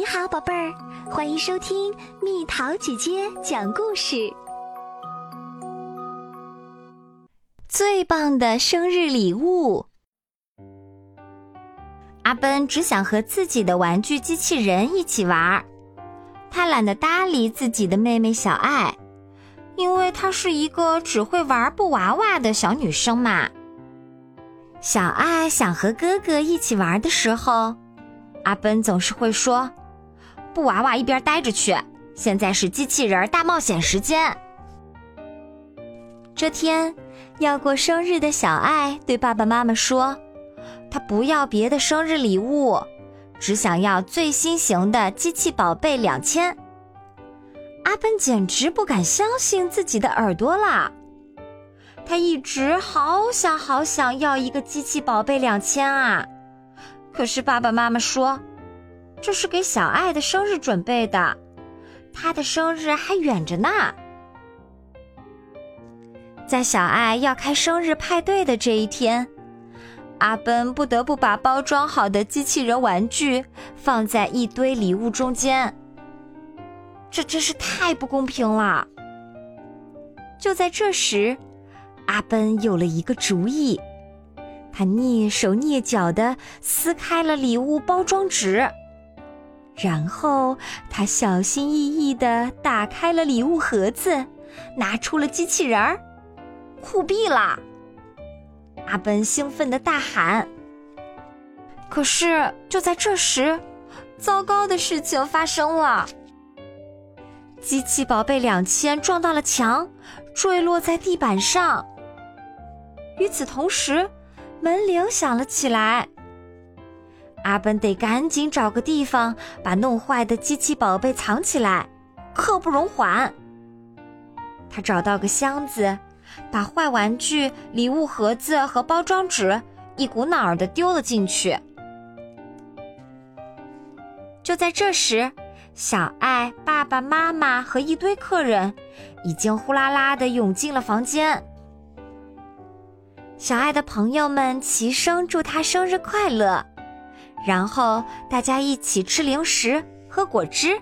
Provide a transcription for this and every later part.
你好，宝贝儿，欢迎收听蜜桃姐姐讲故事。最棒的生日礼物，阿奔只想和自己的玩具机器人一起玩儿，他懒得搭理自己的妹妹小爱，因为她是一个只会玩布娃娃的小女生嘛。小爱想和哥哥一起玩的时候，阿奔总是会说。布娃娃一边呆着去！现在是机器人大冒险时间。这天要过生日的小爱对爸爸妈妈说：“她不要别的生日礼物，只想要最新型的机器宝贝两千。”阿笨简直不敢相信自己的耳朵啦！他一直好想好想要一个机器宝贝两千啊！可是爸爸妈妈说。这是给小爱的生日准备的，她的生日还远着呢。在小爱要开生日派对的这一天，阿奔不得不把包装好的机器人玩具放在一堆礼物中间。这真是太不公平了！就在这时，阿奔有了一个主意，他蹑手蹑脚的撕开了礼物包装纸。然后他小心翼翼地打开了礼物盒子，拿出了机器人儿，酷毙了！阿奔兴奋地大喊。可是就在这时，糟糕的事情发生了：机器宝贝两千撞到了墙，坠落在地板上。与此同时，门铃响了起来。阿奔得赶紧找个地方把弄坏的机器宝贝藏起来，刻不容缓。他找到个箱子，把坏玩具、礼物盒子和包装纸一股脑儿的丢了进去。就在这时，小爱、爸爸妈妈和一堆客人已经呼啦啦的涌进了房间。小爱的朋友们齐声祝他生日快乐。然后大家一起吃零食、喝果汁。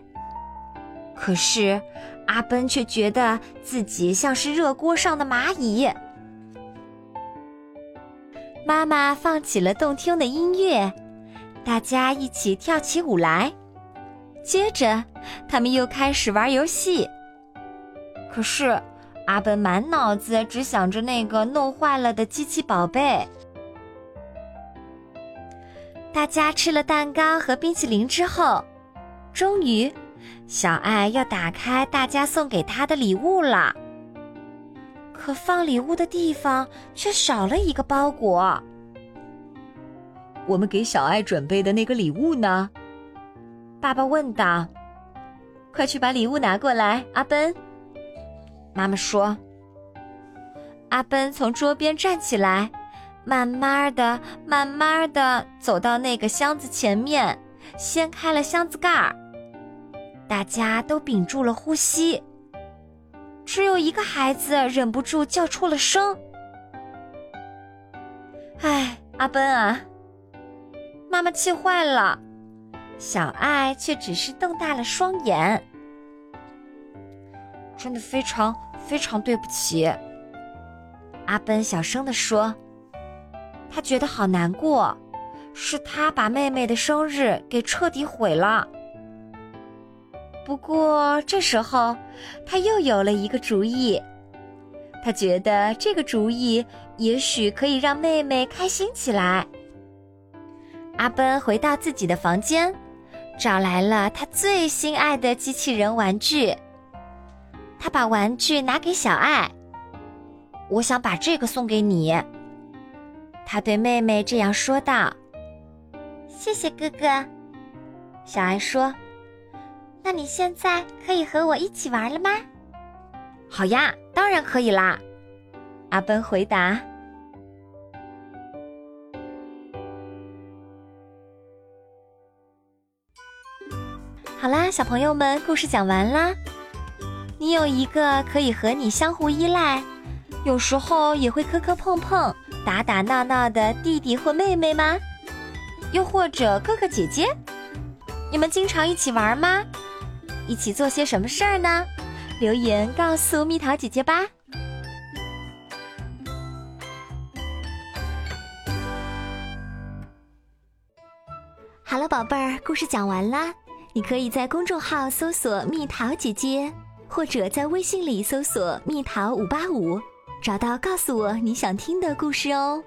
可是阿奔却觉得自己像是热锅上的蚂蚁。妈妈放起了动听的音乐，大家一起跳起舞来。接着，他们又开始玩游戏。可是阿奔满脑子只想着那个弄坏了的机器宝贝。大家吃了蛋糕和冰淇淋之后，终于，小爱要打开大家送给她的礼物了。可放礼物的地方却少了一个包裹。我们给小爱准备的那个礼物呢？爸爸问道。快去把礼物拿过来，阿奔。妈妈说。阿奔从桌边站起来。慢慢的，慢慢的走到那个箱子前面，掀开了箱子盖儿。大家都屏住了呼吸，只有一个孩子忍不住叫出了声：“哎，阿奔啊！”妈妈气坏了，小爱却只是瞪大了双眼。真的非常非常对不起，阿奔小声的说。他觉得好难过，是他把妹妹的生日给彻底毁了。不过这时候，他又有了一个主意。他觉得这个主意也许可以让妹妹开心起来。阿奔回到自己的房间，找来了他最心爱的机器人玩具。他把玩具拿给小爱，我想把这个送给你。他对妹妹这样说道：“谢谢哥哥。”小爱说：“那你现在可以和我一起玩了吗？”“好呀，当然可以啦。”阿奔回答。好啦，小朋友们，故事讲完啦。你有一个可以和你相互依赖，有时候也会磕磕碰碰。打打闹闹的弟弟或妹妹吗？又或者哥哥姐姐？你们经常一起玩吗？一起做些什么事儿呢？留言告诉蜜桃姐姐吧。好了，宝贝儿，故事讲完啦。你可以在公众号搜索“蜜桃姐姐”，或者在微信里搜索“蜜桃五八五”，找到告诉我你想听的故事哦。